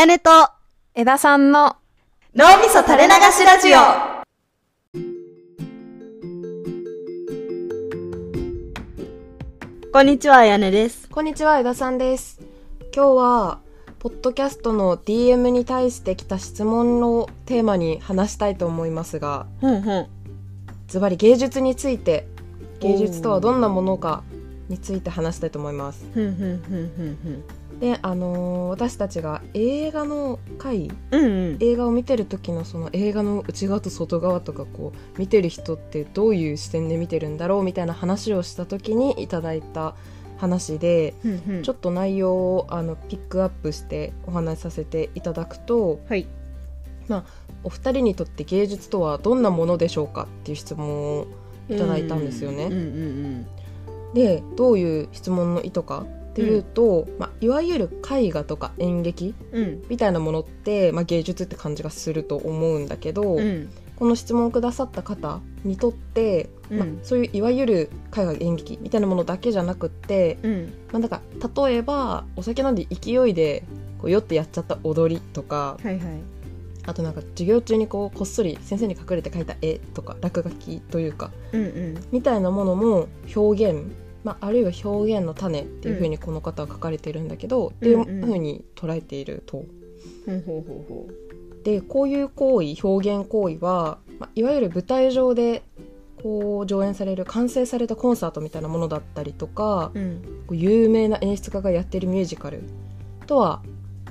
やねと枝さんの脳みそ垂れ流しラジオこんにちは、あやねです。こんにちは枝さんです今日はポッドキャストの DM に対して来た質問のテーマに話したいと思いますがふんふん。ズバリ芸術について芸術とはどんなものかについて話したいと思いますふんふんふんふんふん。であのー私たちが映画の回うんうん。映画を見てる時のその映画の内側と外側とかこう見てる人ってどういう視点で見てるんだろうみたいな話をした時にいただいた話でふんふんちょっと内容をあのピックアップしてお話しさせていただくとはい。お二人にとって芸術とはどんなものでしょうかっていう質問をいただいたんですよね。うんうんでどういう質問の意図かっていうと、まあ、いわゆる絵画とか演劇うん。うん。みたいなものって、まあ、芸術って感じがすると思うんだけど、うん。この質問をくださった方にとって、うんまあ、そういういわゆる絵画演劇みたいなものだけじゃなくって、うん。まあ、なんか例えばお酒飲んで勢いでこう酔ってやっちゃった踊りとかはいはい。あとなんか授業中にこうこっそり先生に隠れて描いた絵とか落書きというかうんうん。みたいなものも表現、まあ、あるいは表現の種っていうふうにこの方は書かれてるんだけど、っていうふうに捉えていると。でこういう行為表現行為は、まあ、いわゆる舞台上でこう上演される完成されたコンサートみたいなものだったりとかう。うん。こう有名な演出家がやってるミュージカルとは、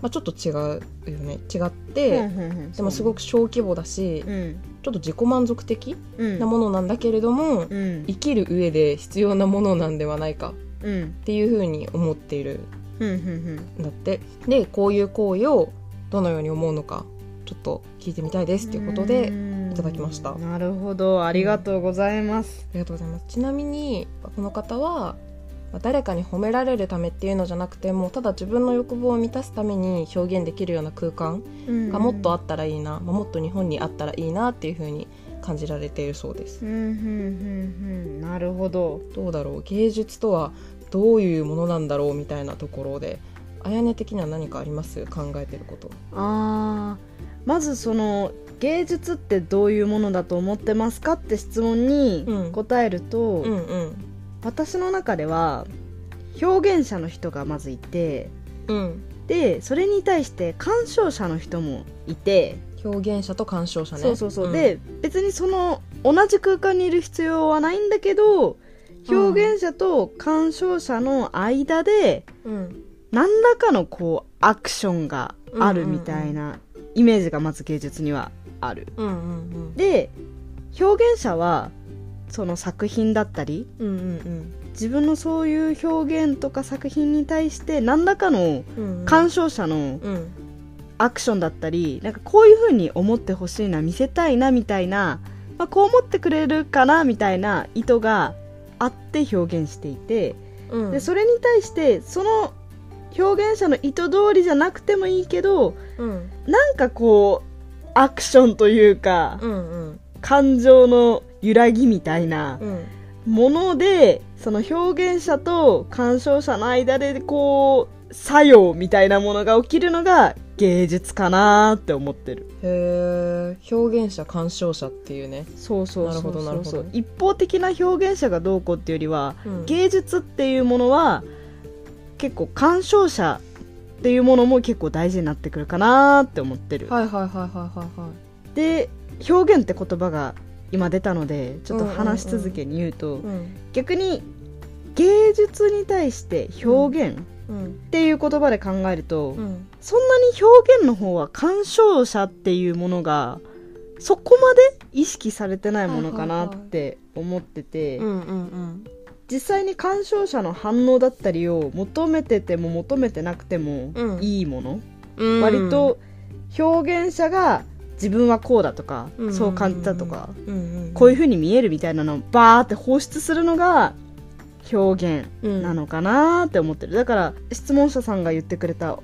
まあ、ちょっと違うよね違って、でもすごく。く小規模だしうん。ちょっと自己満足的うん。なものなんだけれども、うん。生きる上で必要なものなんではないかうん。っていうふうに思っているうん。うん。んだってでこういう行為をどのように思うのかちょっと聞いてみたいですということでいただきましたなるほど。ありがとうございます。ありがとうございますちなみにこの方はまあ誰かに褒められるためっていうのじゃなくてもうただ自分の欲望を満たすために表現できるような空間がもっとあったらいいな、まあもっと日本にあったらいいなっていうふうに感じられているそうですうん。うん。うん。うん。なるほど。どうだろう？芸術とはどういうものなんだろうみたいなところであやね的には何かあります？考えてることあーまずその芸術ってどういうものだと思ってますかって質問にうん答えると、うんうん私の中では表現者の人がまずいてうん。でそれに対して鑑賞者の人もいて、表現者と鑑賞者ね。そうそうそう、ん。で別にその同じ空間にいる必要はないんだけど表現者と鑑賞者の間でうん。何らかのこうアクションがあるみたいなイメージがまず芸術にはある。うんうん。で表現者はその作品だったりうんうんうん。自分のそういう表現とか作品に対して何らかのうんうん。鑑賞者のうん。アクションだったりなんかこういう風に思ってほしいな見せたいなみたいな、まあ、こう思ってくれるかなみたいな意図があって表現していてうん。でそれに対してその表現者の意図通りじゃなくてもいいけどうん。なんかこうアクションというかうんうん。感情の揺らぎみたいなうん。ものでその表現者と鑑賞者の間でこう作用みたいなものが起きるのが芸術かなって思ってる。へえ表現者鑑賞者っていうね。そうそうそうそうなるほどなるほど。一方的な表現者がどうこうっていうよりは、うん。芸術っていうものは結構鑑賞者っていうものも結構大事になってくるかなって思ってる、はいはいはいはいはいはい。で表現って言葉が今出たのでちょっと話し続けに言うと、うん逆に芸術に対して表現うん。っていう言葉で考えると、うん。そんなに表現の方は鑑賞者っていうものがそこまで意識されてないものかなって思ってて、うんうん実際に鑑賞者の反応だったりを求めてても求めてなくてもうん。いいもの、うん。割と表現者が自分はこうだとか、うんそう感じたとか、うんうんこういう風に見えるみたいなのをバーって放出するのが表現うんなのかなって思ってる。だから質問者さんが言ってくれた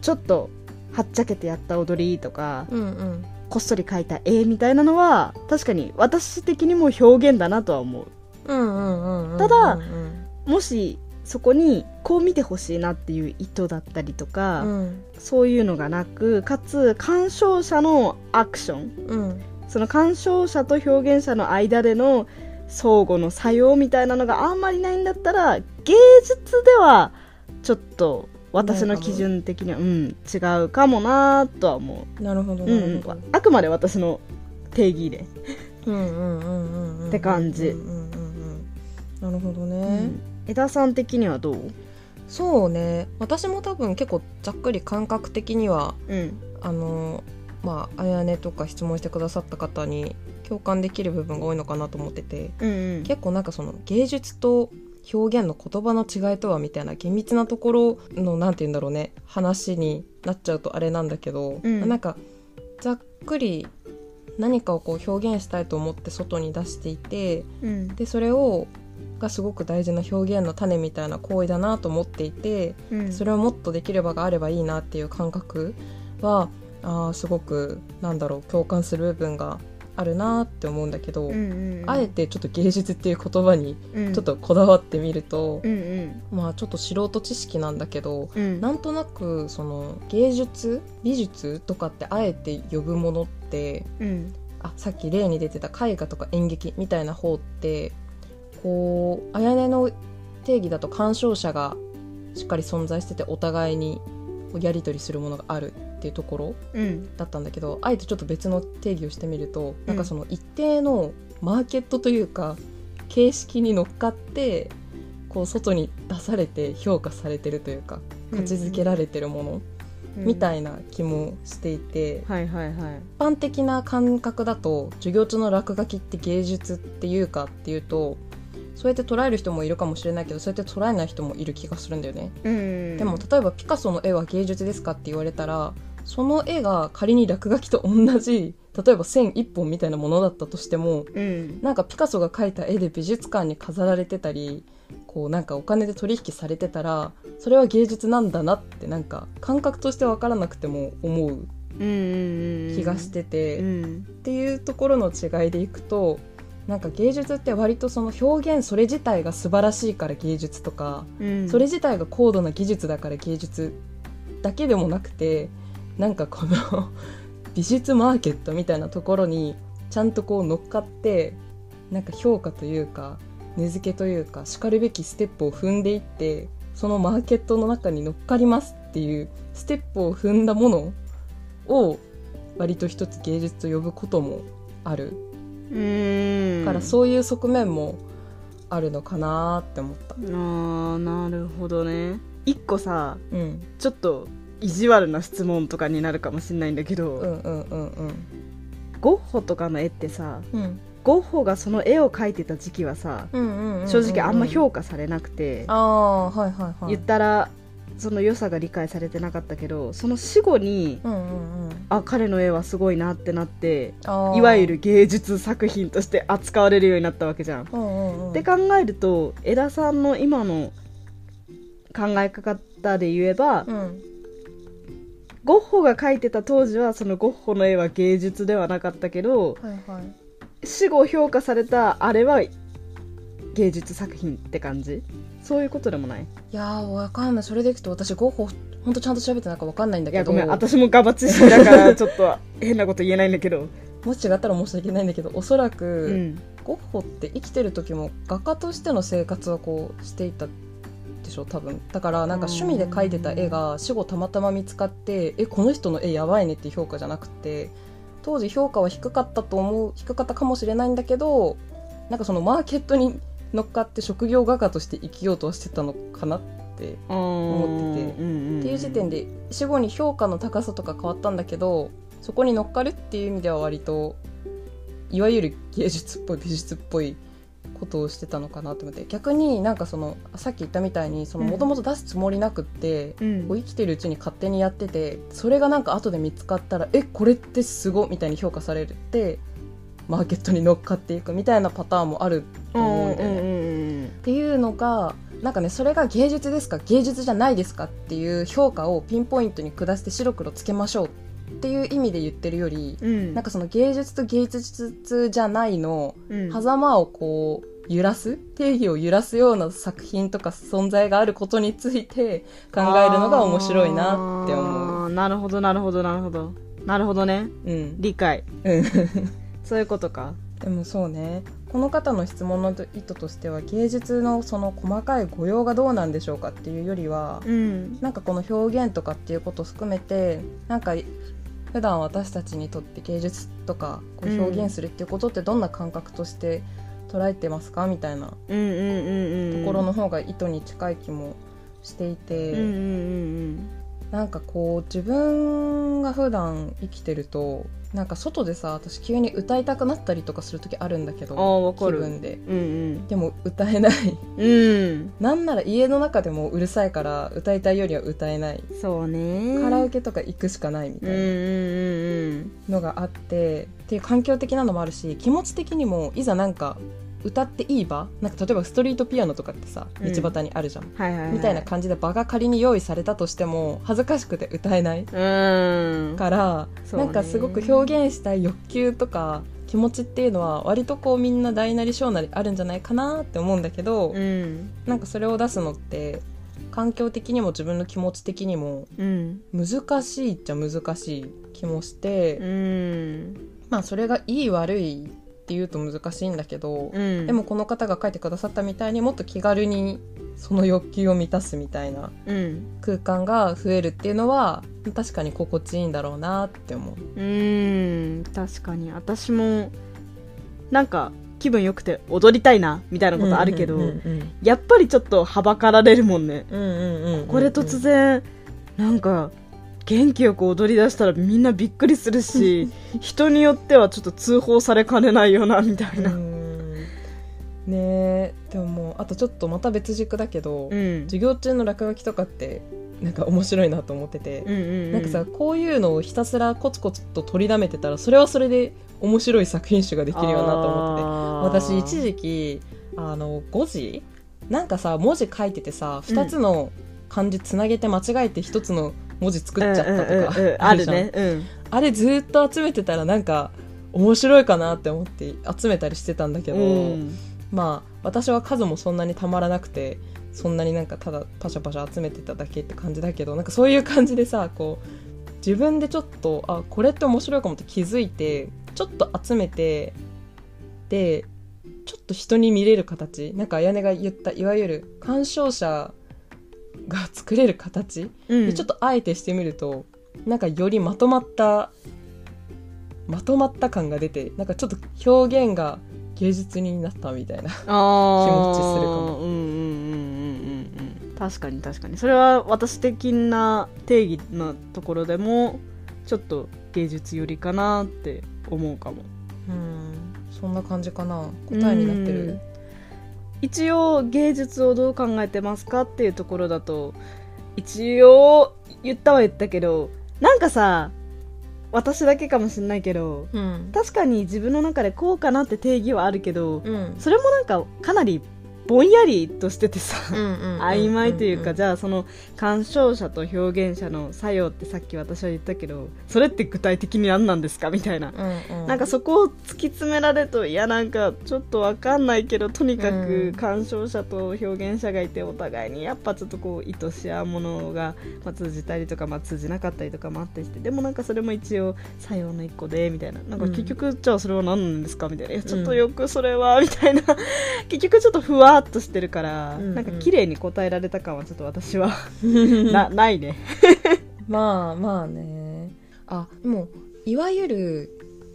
ちょっとはっちゃけてやった踊りとか、うんうん。こっそり描いた絵みたいなのは確かに私的にも表現だなとは思う。うんうんうんうんただうんもしそこにこう見てほしいなっていう意図だったりとか、うん。そういうのがなくかつ鑑賞者のアクション。うん。その鑑賞者と表現者の間での相互の作用みたいなのがあんまりないんだったら芸術ではちょっと私の基準的には、うん、違うかもなとは思なるほどう、うんあくまで私の定義で、うんうんうんうんうんって感じ。うんうんうんうんなるほどうね、ん枝さん的にはどう？そうね。私も多分結構ざっくり感覚的にはうん。あのまああやねとか質問してくださった方に共感できる部分が多いのかなと思っててうんうん。結構なんかその芸術と表現の言葉の違いとはみたいな厳密なところのなんて言うんだろうね話になっちゃうとあれなんだけど、うん。なんかざっくり何かをこう表現したいと思って外に出していてうん。でそれをがすごく大事な表現の種みたいな行為だなと思っていてうん。それをもっとできる場があればいいなっていう感覚はあーすごくなんだろう共感する部分があるなって思うんだけど、うんうん。あえてちょっと芸術っていう言葉にうん。ちょっとこだわってみるとう、んうん。まあちょっと素人知識なんだけどうん。なんとなくその芸術美術とかってあえて呼ぶものってうん。あさっき例に出てた絵画とか演劇みたいな方ってこうあやねの定義だと鑑賞者がしっかり存在しててお互いにやり取りするものがあるっていうところうん。だったんだけどあえてちょっと別の定義をしてみると、なんかその一定のマーケットというか形式に乗っかってこう外に出されて評価されてるというか価値づけられてるものみたいいな気もしていて、一般的な感覚だと授業中の落書きって芸術っていうかっていうとそうやって捉える人もいるかもしれないけどそうやって捉えない人もいる気がするんだよね。うん。でも例えばピカソの絵は芸術ですかって言われたらその絵が仮に落書きと同じ例えば線一本みたいなものだったとしてもうん。なんかピカソが描いた絵で美術館に飾られてたりこうなんかお金で取引されてたらそれは芸術なんだなってなんか感覚として分からなくても思ううんうんうん気がしてて、っうん。ていうところの違いでいくとなんか芸術って割とその表現それ自体が素晴らしいから芸術とかうん。それ自体が高度な技術だから芸術だけでもなくてなんかこの 美術マーケットみたいなところにちゃんとこう乗っかってなんか評価というか根付けというかしかるべきステップを踏んでいってそのマーケットの中に乗っかりますっていうステップを踏んだものを割と一つ芸術と呼ぶこともあるうん。からそういう側面もあるのかなって思った。あーなるほどね。一個さうん。ちょっと意地悪な質問とかになるかもしれないんだけど、うんうんうんうん。ゴッホとかの絵ってさうん。ゴッホがその絵を描いてた時期はさ、正直あんま評価されなくて、ああはいはいはい。言ったらその良さが理解されてなかったけどその死後にうんうんうん。あ彼の絵はすごいなってなっていわゆる芸術作品として扱われるようになったわけじゃん。うんうんうん。って考えると枝さんの今の考え方で言えば、うん。ゴッホが描いてた当時はそのゴッホの絵は芸術ではなかったけどはいはい。死後評価されたあれは芸術作品って感じそういうことでもない？いやーわかんない。それでいくと私ゴッホほんとちゃんと調べてないからわかんないんだけど。いやごめん私もガバ知識だからちょっと変なこと言えないんだけど。もし違ったら申し訳ないんだけどおそらく、うん。ゴッホって生きてる時も画家としての生活はこうしていたでしょ多分。だからなんか趣味で描いてた絵が死後たまたま見つかってえこの人の絵やばいねっていう評価じゃなくて。当時評価は低かったと思う低かったかもしれないんだけどなんかそのマーケットに乗っかって職業画家として生きようとはしてたのかなって思ってて。うんっていう時点で死後に評価の高さとか変わったんだけどそこに乗っかるっていう意味では割といわゆる芸術っぽい美術っぽいことをしてたのかなと思って。逆になんかそのさっき言ったみたいにうん。もともと出すつもりなくって、うん。こう生きてるうちに勝手にやっててそれがなんか後で見つかったらえこれってすごみたいに評価されるってマーケットに乗っかっていくみたいなパターンもあると思うんだよね。うんっていうのがなんかねそれが芸術ですか？芸術じゃないですかっていう評価をピンポイントに下して白黒つけましょうっていう意味で言ってるより、うん。なんかその芸術と芸術じゃないのうん。狭間をこう揺らす定義を揺らすような作品とか存在があることについて考えるのが面白いなって思う。なるほどなるほどなるほど。なるほどね。うん。理解。うん。そういうことか。でもそうねこの方の質問の意図としては芸術のその細かい語用がどうなんでしょうかっていうよりはうん。なんかこの表現とかっていうことを含めてなんか普段私たちにとって芸術とかこう表現するっていうことってどんな感覚として捉えてますかみたいなところの方が意図に近い気もしていて、うんうんうん。なんかこう自分が普段生きてるとなんか外でさ私急に歌いたくなったりとかする時あるんだけどあかる。気分で。うんでも歌えない。うん。うんなんなら家の中でもうるさいから歌いたいよりは歌えない。そうね。カラオケとか行くしかないみたいうんうんなのがあってっていう環境的なのもあるし気持ち的にもいざなんか歌っていい場？なんか例えばストリートピアノとかってさうん。道端にあるじゃん、うんはいはい、はい、みたいな感じで場が仮に用意されたとしても恥ずかしくて歌えないうん。から、なんかすごく表現したい欲求とか気持ちっていうのは割とこうみんな大なり小なりあるんじゃないかなって思うんだけど、うん。なんかそれを出すのって環境的にも自分の気持ち的にもうん。難しいっちゃ難しい気もして、うん。まあそれがいい悪いっていうと難しいんだけど、うん。でもこの方が書いてくださったみたいにもっと気軽にその欲求を満たすみたいなうん。空間が増えるっていうのは確かに心地いいんだろうなって思う。うん確かに。私もなんか気分良くて踊りたいなみたいなことあるけど、うんうんやっぱりちょっとはばかられるもんね、うんうんうんうん。これ突然なんか元気よく踊り出したらみんなびっくりするし 人によってはちょっと通報されかねないよなみたいな。うん。ねえでももうあとちょっとまた別軸だけど、うん。授業中の落書きとかってなんか面白いなと思ってて、うんうんなんかさこういうのをひたすらコツコツと取りだめてたらそれはそれで面白い作品集ができるよなと思ってて私一時期あの5時なんかさ文字書いててさ2つの漢字つなげて間違えて1つの文字作っちゃったとか、うんうんあるね。うん。あれずっと集めてたらなんか面白いかなって思って集めたりしてたんだけど、うん。まあ私は数もそんなにたまらなくてそんなになんかただパシャパシャ集めてただけって感じだけどなんかそういう感じでさこう自分でちょっとあこれって面白いかもって気づいてちょっと集めてでちょっと人に見れる形。なんか綾音が言ったいわゆる鑑賞者が作れる形？うん。でちょっとあえてしてみるとなんかよりまとまったまとまった感が出てなんかちょっと表現が芸術になったみたいな気持ちするかも。うんうんうんうん確かに確かに。それは私的な定義のところでもちょっと芸術寄りかなって思うかも。うん。そんな感じかな。答えになってうん。る一応芸術をどう考えてますかっていうところだと一応言ったは言ったけどなんかさ私だけかもしんないけどうん。確かに自分の中でこうかなって定義はあるけどうん。それもなんかかなりぼんやりとしててさ曖曖昧というか、ゃじゃあその鑑賞者と表現者の作用ってさっき私は言ったけどそれって具体的に何なんですかみたいな、なんかそこを突き詰められるといやなんかちょっとわかんないけどとにかうん。く鑑賞者と表現者がいてお互いにやっぱちょっとこう意図し合うものが、まあ、通じたりとか、まあ、通じなかったりとかもあったりしてでもなんかそれも一応作用の一個でみたいな。なんか結局、じゃあそれは何なんですかみたいな。ちょっとよくそれはみたいな。結局ちょっとふわっとしてるから、うんうんなんか綺麗に答えられた感はちょっと私は ななないね。まあまあねあでもいわゆる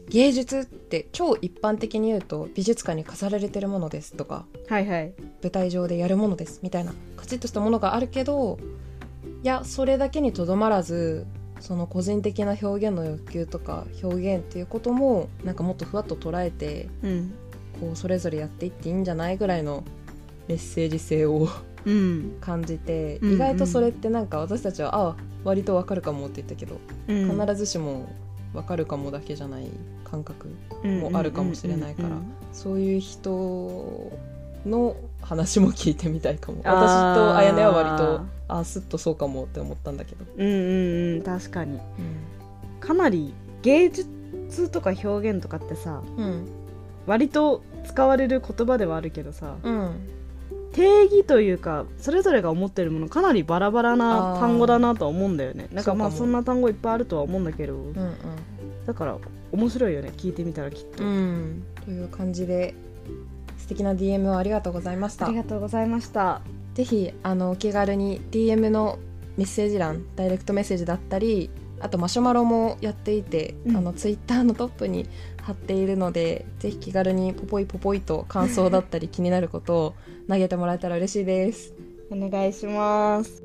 芸術って超一般的に言うと美術館に飾られてるものですとかはいはい。舞台上でやるものですみたいなカチッとしたものがあるけどいやそれだけにとどまらずその個人的な表現の欲求とか表現っていうこともなんかもっとふわっと捉えてうん。こうそれぞれやっていっていいんじゃないぐらいのメッセージ性をうん。感じて、うんうん。意外とそれってなんか私たちはああ割とわかるかもって言ったけど、うん。必ずしもわかるかもだけじゃない感覚もあるかもしれないからうんうんうん。うんそういう人の話も聞いてみたいかも。私とあやねは割とあすっとそうかもって思ったんだけど、うんうんうん。確かに。かなり芸術とか表現とかってさうん。割と使われる言葉ではあるけどさうん定義というかそれぞれが思ってるものかなりバラバラな単語だなとは思うんだよね。なんかまあそんな単語いっぱいあるとは思うんだけど、うんだから面白いよね聞いてみたらきっと、うんうん。という感じで素敵な DM をありがとうございました。ありがとうございました。ぜひあのお気軽に DM のメッセージ欄ダイレクトメッセージだったりあとマシュマロもやっていて、うん。あのツイッターのトップに貼っているのでぜひ気軽にポポイポポイと感想だったり気になることを投げてもらえたら嬉しいです。お願いします